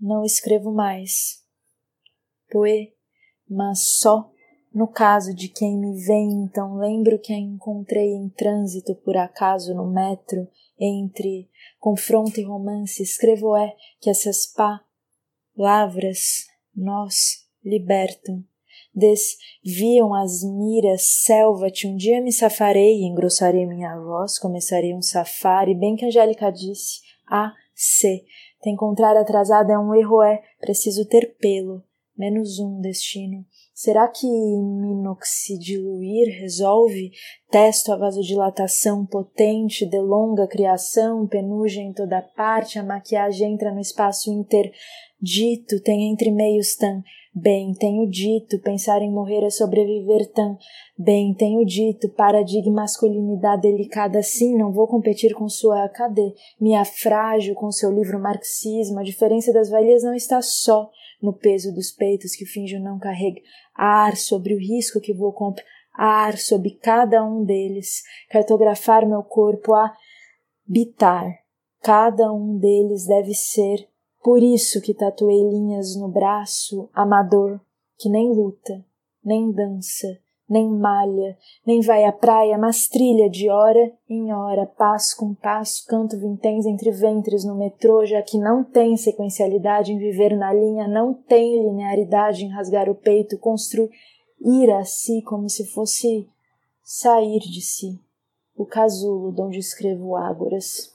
não escrevo mais. Poe, mas só no caso de quem me vem, então lembro que a encontrei em trânsito por acaso no metro, entre confronto e romance, escrevo é que essas palavras nós libertam. Desviam as miras, selva-te, um dia me safarei, engrossarei minha voz, começarei um safari, bem que Angélica disse, a se, te encontrar atrasada é um erro, é, preciso ter pelo, menos um destino. Será que minoxidiluir resolve? Testo a vasodilatação potente, delonga a criação, penugem em toda parte, a maquiagem entra no espaço interdito, tem entre meios tan. Bem, tenho dito, pensar em morrer é sobreviver tan. Bem, tenho dito, paradigma masculinidade delicada sim, não vou competir com sua cadê? Minha frágil com seu livro Marxismo, a diferença das velhas não está só no peso dos peitos que finjo não carrega, ar sobre o risco que vou comprar, ar sobre cada um deles, cartografar meu corpo, habitar. Cada um deles deve ser, por isso que tatuei linhas no braço, amador, que nem luta, nem dança, nem malha, nem vai à praia, mas trilha de hora em hora, passo com passo, canto vinténs entre ventres no metrô, já que não tem sequencialidade em viver na linha, não tem linearidade em rasgar o peito, construir a si como se fosse sair de si. O casulo de onde escrevo ágoras.